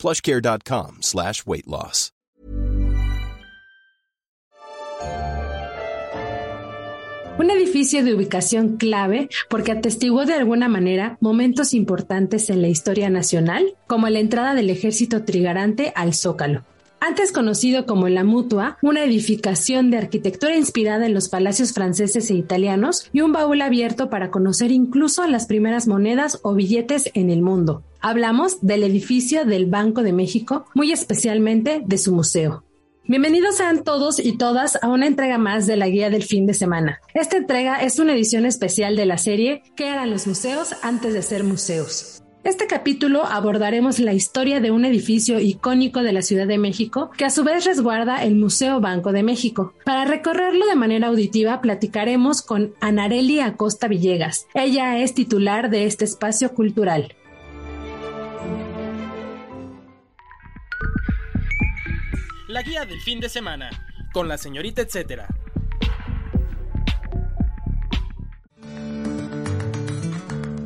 plushcare.com slash weight loss. Un edificio de ubicación clave porque atestiguó de alguna manera momentos importantes en la historia nacional, como la entrada del ejército trigarante al Zócalo. Antes conocido como la Mutua, una edificación de arquitectura inspirada en los palacios franceses e italianos y un baúl abierto para conocer incluso las primeras monedas o billetes en el mundo. Hablamos del edificio del Banco de México, muy especialmente de su museo. Bienvenidos sean todos y todas a una entrega más de la guía del fin de semana. Esta entrega es una edición especial de la serie ¿Qué eran los museos antes de ser museos? Este capítulo abordaremos la historia de un edificio icónico de la Ciudad de México que a su vez resguarda el Museo Banco de México. Para recorrerlo de manera auditiva platicaremos con Anareli Acosta Villegas. Ella es titular de este espacio cultural. La guía del fin de semana con la señorita etcétera.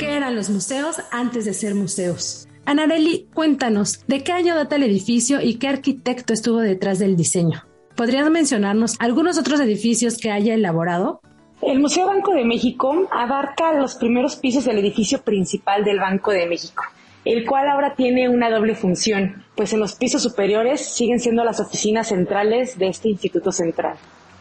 eran los museos antes de ser museos. Anareli, cuéntanos, ¿de qué año data el edificio y qué arquitecto estuvo detrás del diseño? ¿Podrías mencionarnos algunos otros edificios que haya elaborado? El Museo Banco de México abarca los primeros pisos del edificio principal del Banco de México, el cual ahora tiene una doble función, pues en los pisos superiores siguen siendo las oficinas centrales de este Instituto Central.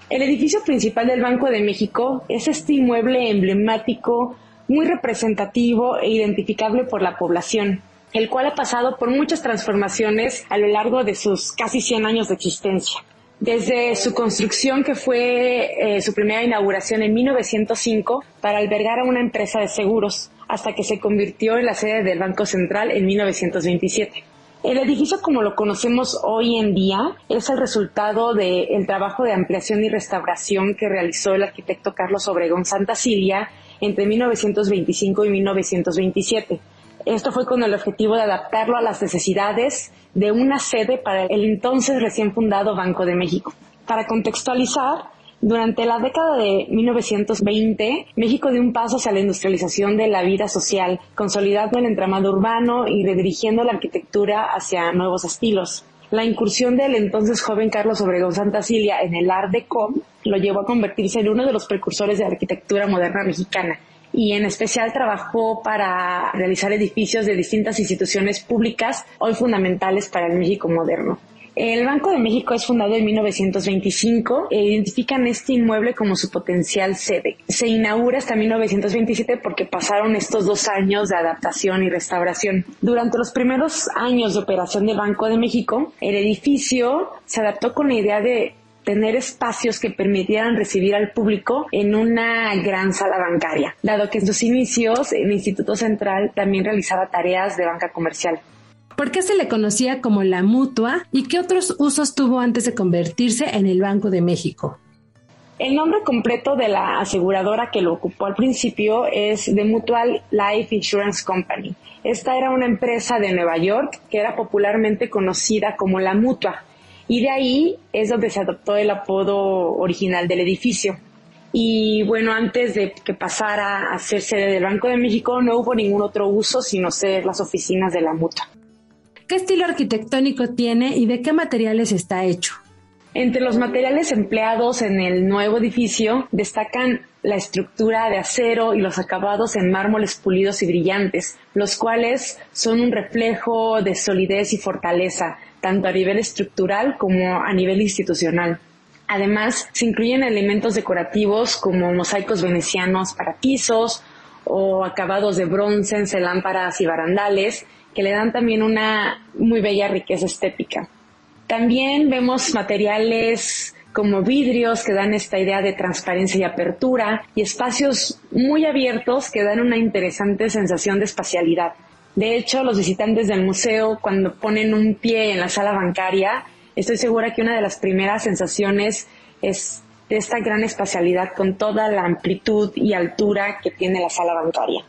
El edificio principal del Banco de México es este inmueble emblemático muy representativo e identificable por la población, el cual ha pasado por muchas transformaciones a lo largo de sus casi 100 años de existencia. Desde su construcción, que fue eh, su primera inauguración en 1905 para albergar a una empresa de seguros, hasta que se convirtió en la sede del Banco Central en 1927. El edificio como lo conocemos hoy en día es el resultado del trabajo de ampliación y restauración que realizó el arquitecto Carlos Obregón Santa Cilia entre 1925 y 1927. Esto fue con el objetivo de adaptarlo a las necesidades de una sede para el entonces recién fundado Banco de México. Para contextualizar, durante la década de 1920, México dio un paso hacia la industrialización de la vida social, consolidando el entramado urbano y redirigiendo la arquitectura hacia nuevos estilos. La incursión del entonces joven Carlos Obregón Santa Cilia en el Art Deco lo llevó a convertirse en uno de los precursores de la arquitectura moderna mexicana y en especial trabajó para realizar edificios de distintas instituciones públicas hoy fundamentales para el México moderno. El Banco de México es fundado en 1925 e identifican este inmueble como su potencial sede. Se inaugura hasta 1927 porque pasaron estos dos años de adaptación y restauración. Durante los primeros años de operación del Banco de México, el edificio se adaptó con la idea de tener espacios que permitieran recibir al público en una gran sala bancaria, dado que en sus inicios el Instituto Central también realizaba tareas de banca comercial. ¿Por qué se le conocía como la mutua y qué otros usos tuvo antes de convertirse en el Banco de México? El nombre completo de la aseguradora que lo ocupó al principio es The Mutual Life Insurance Company. Esta era una empresa de Nueva York que era popularmente conocida como la Mutua y de ahí es donde se adoptó el apodo original del edificio. Y bueno, antes de que pasara a ser sede del Banco de México no hubo ningún otro uso sino ser las oficinas de la Mutua. ¿Qué estilo arquitectónico tiene y de qué materiales está hecho? Entre los materiales empleados en el nuevo edificio destacan la estructura de acero y los acabados en mármoles pulidos y brillantes, los cuales son un reflejo de solidez y fortaleza, tanto a nivel estructural como a nivel institucional. Además, se incluyen elementos decorativos como mosaicos venecianos para pisos o acabados de bronce en lámparas y barandales, que le dan también una muy bella riqueza estética. También vemos materiales como vidrios que dan esta idea de transparencia y apertura y espacios muy abiertos que dan una interesante sensación de espacialidad. De hecho, los visitantes del museo cuando ponen un pie en la sala bancaria Estoy segura que una de las primeras sensaciones es de esta gran espacialidad con toda la amplitud y altura que tiene la sala bancaria.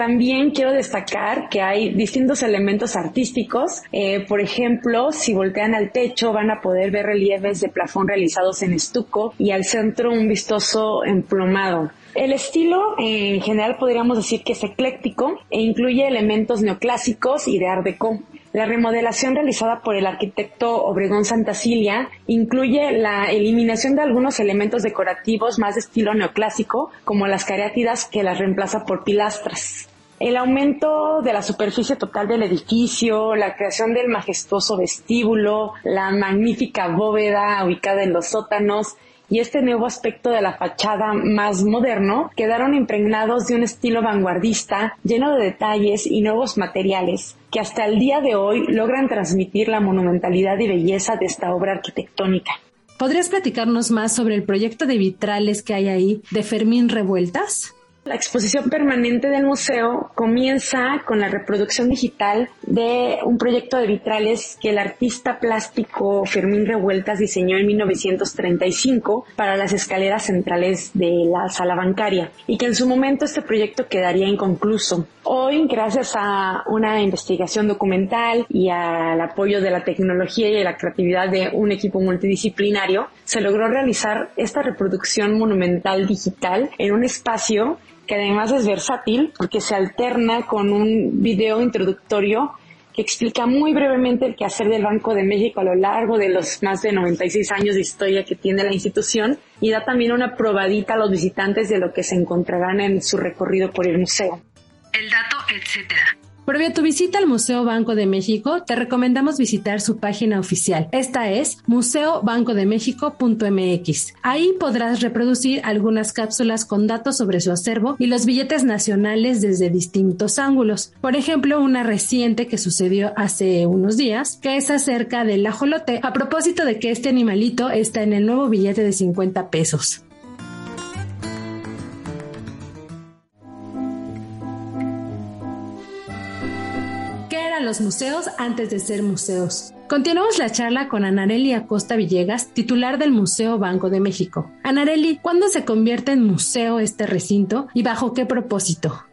También quiero destacar que hay distintos elementos artísticos. Eh, por ejemplo, si voltean al techo van a poder ver relieves de plafón realizados en estuco y al centro un vistoso emplomado. El estilo en general podríamos decir que es ecléctico e incluye elementos neoclásicos y de art déco. La remodelación realizada por el arquitecto Obregón Santacilia incluye la eliminación de algunos elementos decorativos más de estilo neoclásico, como las cariátidas que las reemplaza por pilastras. El aumento de la superficie total del edificio, la creación del majestuoso vestíbulo, la magnífica bóveda ubicada en los sótanos y este nuevo aspecto de la fachada más moderno quedaron impregnados de un estilo vanguardista lleno de detalles y nuevos materiales que hasta el día de hoy logran transmitir la monumentalidad y belleza de esta obra arquitectónica. ¿Podrías platicarnos más sobre el proyecto de vitrales que hay ahí de Fermín Revueltas? La exposición permanente del museo comienza con la reproducción digital de un proyecto de vitrales que el artista plástico Fermín Revueltas diseñó en 1935 para las escaleras centrales de la sala bancaria y que en su momento este proyecto quedaría inconcluso. Hoy, gracias a una investigación documental y al apoyo de la tecnología y la creatividad de un equipo multidisciplinario, se logró realizar esta reproducción monumental digital en un espacio que además es versátil porque se alterna con un video introductorio que explica muy brevemente el quehacer del Banco de México a lo largo de los más de 96 años de historia que tiene la institución y da también una probadita a los visitantes de lo que se encontrarán en su recorrido por el museo. El dato, Previo a tu visita al Museo Banco de México, te recomendamos visitar su página oficial. Esta es museobancodemexico.mx. Ahí podrás reproducir algunas cápsulas con datos sobre su acervo y los billetes nacionales desde distintos ángulos. Por ejemplo, una reciente que sucedió hace unos días, que es acerca del ajolote, a propósito de que este animalito está en el nuevo billete de 50 pesos. Los museos antes de ser museos. Continuamos la charla con Anareli Acosta Villegas, titular del Museo Banco de México. Anareli, ¿cuándo se convierte en museo este recinto y bajo qué propósito?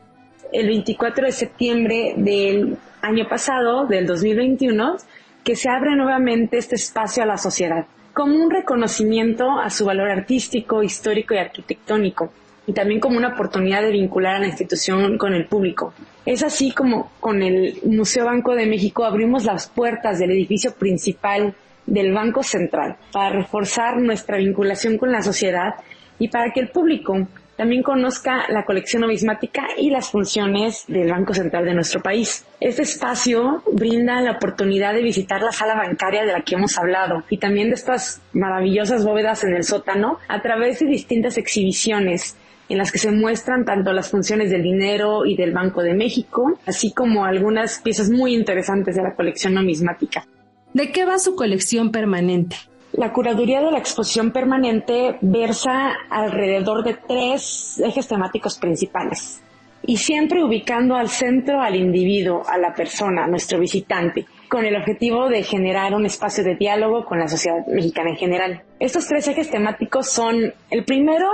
El 24 de septiembre del año pasado, del 2021, que se abre nuevamente este espacio a la sociedad, como un reconocimiento a su valor artístico, histórico y arquitectónico, y también como una oportunidad de vincular a la institución con el público. Es así como con el Museo Banco de México abrimos las puertas del edificio principal del Banco Central para reforzar nuestra vinculación con la sociedad y para que el público también conozca la colección numismática y las funciones del Banco Central de nuestro país. Este espacio brinda la oportunidad de visitar la sala bancaria de la que hemos hablado y también de estas maravillosas bóvedas en el sótano a través de distintas exhibiciones en las que se muestran tanto las funciones del dinero y del Banco de México, así como algunas piezas muy interesantes de la colección numismática. ¿De qué va su colección permanente? La curaduría de la exposición permanente versa alrededor de tres ejes temáticos principales y siempre ubicando al centro al individuo, a la persona, a nuestro visitante, con el objetivo de generar un espacio de diálogo con la sociedad mexicana en general. Estos tres ejes temáticos son, el primero,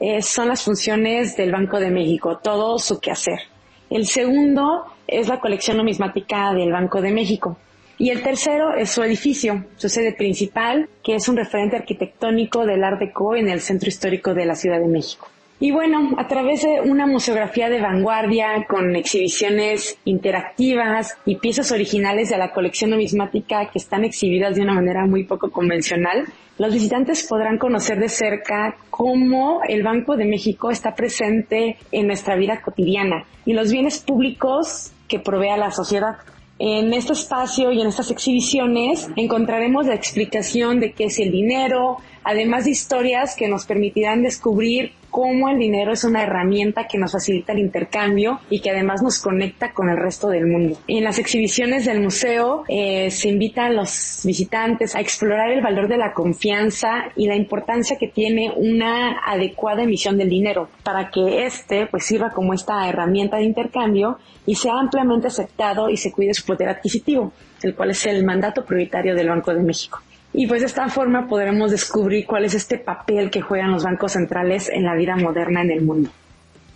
eh, son las funciones del Banco de México, todo su quehacer. El segundo es la colección numismática del Banco de México. Y el tercero es su edificio, su sede principal, que es un referente arquitectónico del Art Deco en el centro histórico de la Ciudad de México. Y bueno, a través de una museografía de vanguardia con exhibiciones interactivas y piezas originales de la colección numismática que están exhibidas de una manera muy poco convencional, los visitantes podrán conocer de cerca cómo el Banco de México está presente en nuestra vida cotidiana y los bienes públicos que provee a la sociedad. En este espacio y en estas exhibiciones encontraremos la explicación de qué es el dinero, además de historias que nos permitirán descubrir cómo el dinero es una herramienta que nos facilita el intercambio y que además nos conecta con el resto del mundo. En las exhibiciones del museo eh, se invita a los visitantes a explorar el valor de la confianza y la importancia que tiene una adecuada emisión del dinero para que éste pues sirva como esta herramienta de intercambio y sea ampliamente aceptado y se cuide su poder adquisitivo, el cual es el mandato prioritario del Banco de México. Y pues de esta forma podremos descubrir cuál es este papel que juegan los bancos centrales en la vida moderna en el mundo.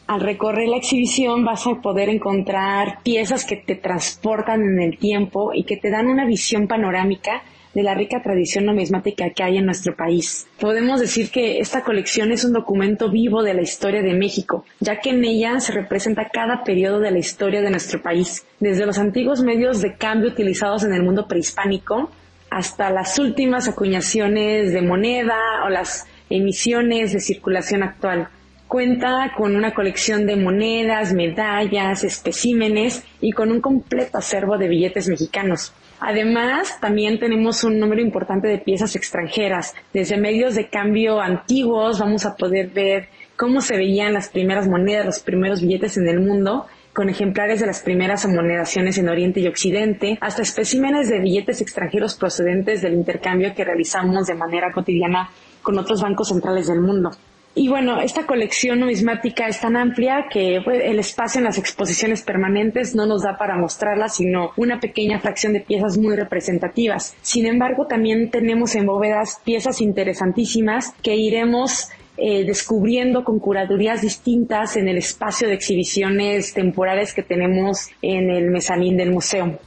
Al recorrer la exhibición vas a poder encontrar piezas que te transportan en el tiempo y que te dan una visión panorámica de la rica tradición numismática que hay en nuestro país. Podemos decir que esta colección es un documento vivo de la historia de México, ya que en ella se representa cada periodo de la historia de nuestro país, desde los antiguos medios de cambio utilizados en el mundo prehispánico hasta las últimas acuñaciones de moneda o las emisiones de circulación actual. Cuenta con una colección de monedas, medallas, especímenes y con un completo acervo de billetes mexicanos. Además, también tenemos un número importante de piezas extranjeras. Desde medios de cambio antiguos vamos a poder ver cómo se veían las primeras monedas, los primeros billetes en el mundo, con ejemplares de las primeras amonedaciones en Oriente y Occidente, hasta especímenes de billetes extranjeros procedentes del intercambio que realizamos de manera cotidiana con otros bancos centrales del mundo. Y bueno, esta colección numismática es tan amplia que pues, el espacio en las exposiciones permanentes no nos da para mostrarla, sino una pequeña fracción de piezas muy representativas. Sin embargo, también tenemos en bóvedas piezas interesantísimas que iremos eh, descubriendo con curadurías distintas en el espacio de exhibiciones temporales que tenemos en el mezanín del museo.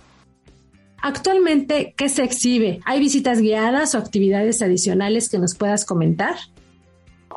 Actualmente, ¿qué se exhibe? ¿Hay visitas guiadas o actividades adicionales que nos puedas comentar?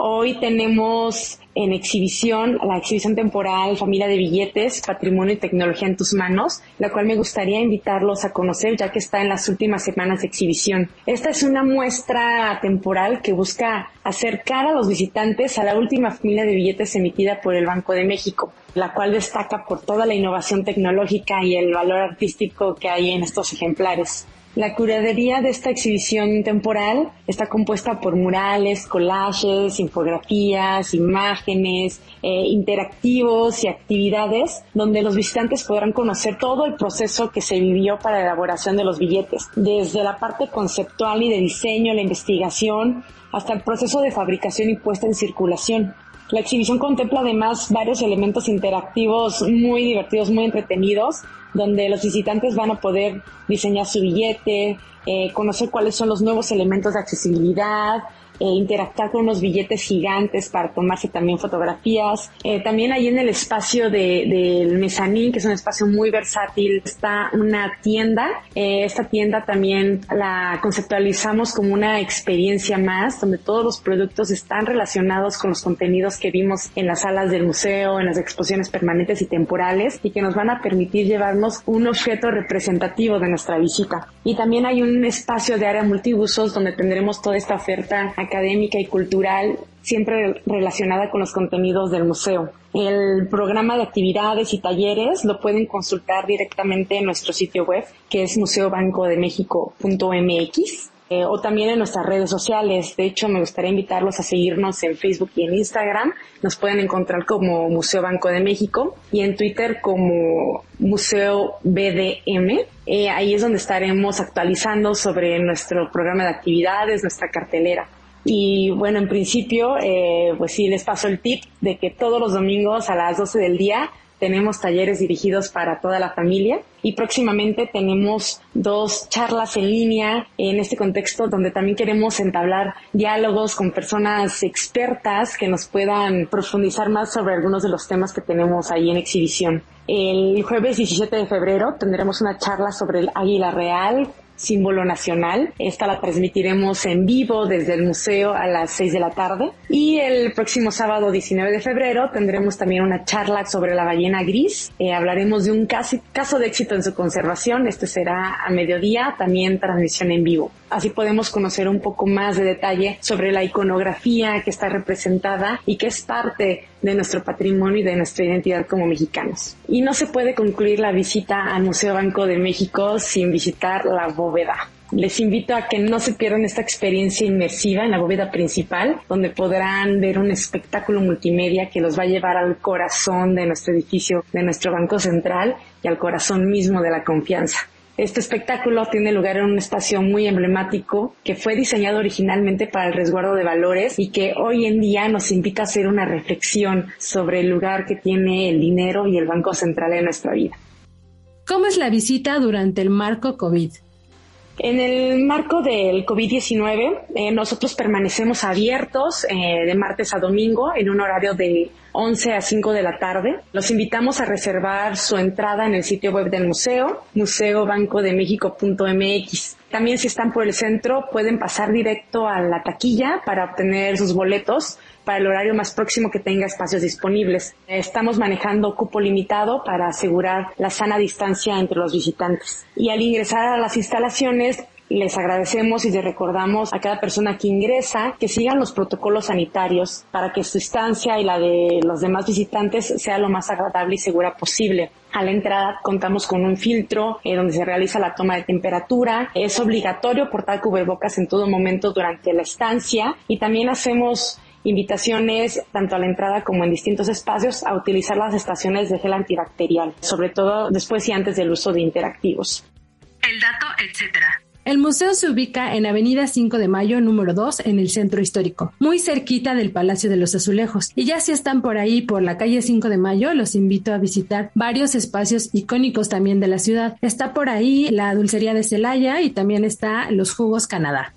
Hoy tenemos en exhibición la exhibición temporal Familia de Billetes, Patrimonio y Tecnología en tus manos, la cual me gustaría invitarlos a conocer ya que está en las últimas semanas de exhibición. Esta es una muestra temporal que busca acercar a los visitantes a la última familia de billetes emitida por el Banco de México, la cual destaca por toda la innovación tecnológica y el valor artístico que hay en estos ejemplares. La curaduría de esta exhibición temporal está compuesta por murales, collages, infografías, imágenes, eh, interactivos y actividades donde los visitantes podrán conocer todo el proceso que se vivió para la elaboración de los billetes, desde la parte conceptual y de diseño, la investigación, hasta el proceso de fabricación y puesta en circulación. La exhibición contempla además varios elementos interactivos muy divertidos, muy entretenidos, donde los visitantes van a poder diseñar su billete, eh, conocer cuáles son los nuevos elementos de accesibilidad, eh, interactuar con unos billetes gigantes para tomarse también fotografías. Eh, también ahí en el espacio del de, mezanín, que es un espacio muy versátil, está una tienda. Eh, esta tienda también la conceptualizamos como una experiencia más, donde todos los productos están relacionados con los contenidos que vimos en las salas del museo, en las exposiciones permanentes y temporales, y que nos van a permitir llevarnos un objeto representativo de nuestra visita. Y también hay un espacio de área multiusos donde tendremos toda esta oferta académica y cultural siempre relacionada con los contenidos del museo. El programa de actividades y talleres lo pueden consultar directamente en nuestro sitio web, que es museobancodemexico.mx. Eh, o también en nuestras redes sociales. De hecho, me gustaría invitarlos a seguirnos en Facebook y en Instagram. Nos pueden encontrar como Museo Banco de México y en Twitter como Museo BDM. Eh, ahí es donde estaremos actualizando sobre nuestro programa de actividades, nuestra cartelera. Y bueno, en principio, eh, pues sí, les paso el tip de que todos los domingos a las 12 del día tenemos talleres dirigidos para toda la familia y próximamente tenemos dos charlas en línea en este contexto donde también queremos entablar diálogos con personas expertas que nos puedan profundizar más sobre algunos de los temas que tenemos ahí en exhibición. El jueves 17 de febrero tendremos una charla sobre el águila real símbolo nacional. Esta la transmitiremos en vivo desde el museo a las 6 de la tarde. Y el próximo sábado 19 de febrero tendremos también una charla sobre la ballena gris. Eh, hablaremos de un caso, caso de éxito en su conservación. Este será a mediodía, también transmisión en vivo. Así podemos conocer un poco más de detalle sobre la iconografía que está representada y que es parte de nuestro patrimonio y de nuestra identidad como mexicanos. Y no se puede concluir la visita al Museo Banco de México sin visitar la bóveda. Les invito a que no se pierdan esta experiencia inmersiva en la bóveda principal, donde podrán ver un espectáculo multimedia que los va a llevar al corazón de nuestro edificio, de nuestro Banco Central y al corazón mismo de la confianza. Este espectáculo tiene lugar en un espacio muy emblemático que fue diseñado originalmente para el resguardo de valores y que hoy en día nos invita a hacer una reflexión sobre el lugar que tiene el dinero y el Banco Central en nuestra vida. ¿Cómo es la visita durante el marco COVID? En el marco del COVID-19, eh, nosotros permanecemos abiertos eh, de martes a domingo en un horario de 11 a 5 de la tarde. Los invitamos a reservar su entrada en el sitio web del museo, museobancodemexico.mx. También si están por el centro pueden pasar directo a la taquilla para obtener sus boletos para el horario más próximo que tenga espacios disponibles. Estamos manejando cupo limitado para asegurar la sana distancia entre los visitantes. Y al ingresar a las instalaciones les agradecemos y les recordamos a cada persona que ingresa que sigan los protocolos sanitarios para que su estancia y la de los demás visitantes sea lo más agradable y segura posible. A la entrada contamos con un filtro eh, donde se realiza la toma de temperatura. Es obligatorio portar cubrebocas en todo momento durante la estancia y también hacemos invitaciones tanto a la entrada como en distintos espacios a utilizar las estaciones de gel antibacterial, sobre todo después y antes del uso de interactivos. El dato, etcétera. El museo se ubica en Avenida 5 de Mayo, número 2, en el centro histórico, muy cerquita del Palacio de los Azulejos. Y ya si están por ahí, por la calle 5 de Mayo, los invito a visitar varios espacios icónicos también de la ciudad. Está por ahí la dulcería de Celaya y también está los jugos Canadá.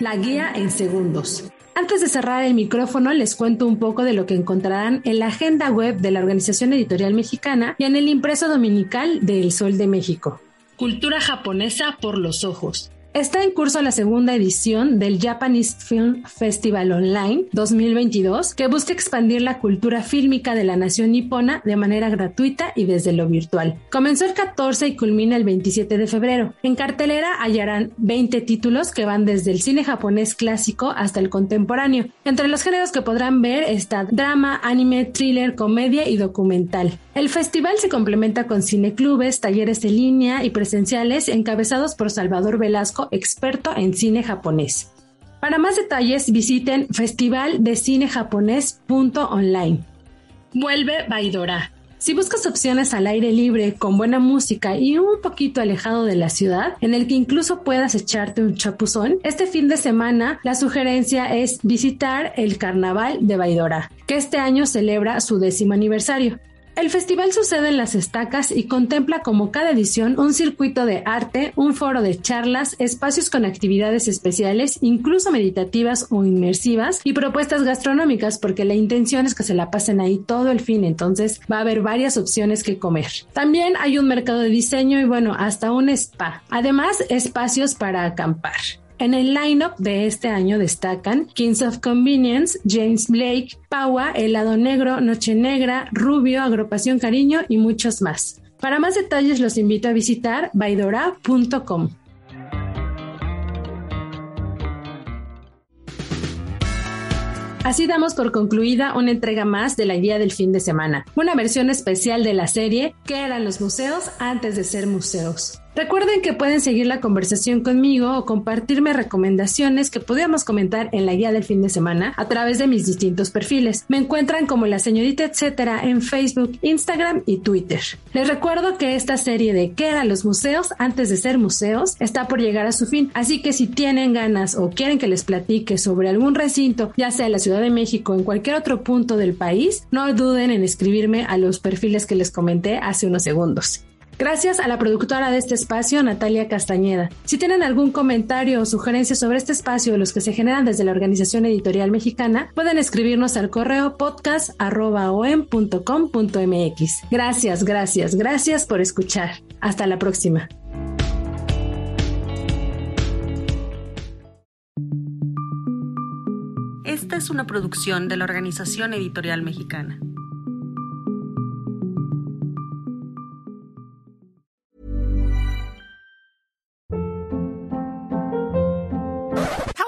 La guía en segundos. Antes de cerrar el micrófono, les cuento un poco de lo que encontrarán en la agenda web de la Organización Editorial Mexicana y en el impreso dominical de El Sol de México. Cultura japonesa por los ojos. Está en curso la segunda edición del Japanese Film Festival Online 2022, que busca expandir la cultura fílmica de la nación nipona de manera gratuita y desde lo virtual. Comenzó el 14 y culmina el 27 de febrero. En cartelera hallarán 20 títulos que van desde el cine japonés clásico hasta el contemporáneo. Entre los géneros que podrán ver está drama, anime, thriller, comedia y documental. El festival se complementa con cineclubes, talleres en línea y presenciales encabezados por Salvador Velasco, experto en cine japonés. Para más detalles visiten festivaldecinejaponés.online. Vuelve Baidora. Si buscas opciones al aire libre, con buena música y un poquito alejado de la ciudad, en el que incluso puedas echarte un chapuzón, este fin de semana la sugerencia es visitar el Carnaval de Baidora, que este año celebra su décimo aniversario. El festival sucede en las estacas y contempla como cada edición un circuito de arte, un foro de charlas, espacios con actividades especiales, incluso meditativas o inmersivas, y propuestas gastronómicas, porque la intención es que se la pasen ahí todo el fin, entonces va a haber varias opciones que comer. También hay un mercado de diseño y bueno, hasta un spa. Además, espacios para acampar. En el lineup de este año destacan Kings of Convenience, James Blake, Paua, Helado Negro, Noche Negra, Rubio, Agrupación Cariño y muchos más. Para más detalles los invito a visitar baidora.com. Así damos por concluida una entrega más de la guía del fin de semana, una versión especial de la serie ¿Qué eran los museos antes de ser museos? Recuerden que pueden seguir la conversación conmigo o compartirme recomendaciones que podríamos comentar en la guía del fin de semana a través de mis distintos perfiles. Me encuentran como la señorita etcétera en Facebook, Instagram y Twitter. Les recuerdo que esta serie de ¿Qué eran los museos antes de ser museos? está por llegar a su fin, así que si tienen ganas o quieren que les platique sobre algún recinto, ya sea en la Ciudad de México o en cualquier otro punto del país, no duden en escribirme a los perfiles que les comenté hace unos segundos. Gracias a la productora de este espacio, Natalia Castañeda. Si tienen algún comentario o sugerencia sobre este espacio o los que se generan desde la Organización Editorial Mexicana, pueden escribirnos al correo podcast.com.mx. Gracias, gracias, gracias por escuchar. Hasta la próxima. Esta es una producción de la Organización Editorial Mexicana.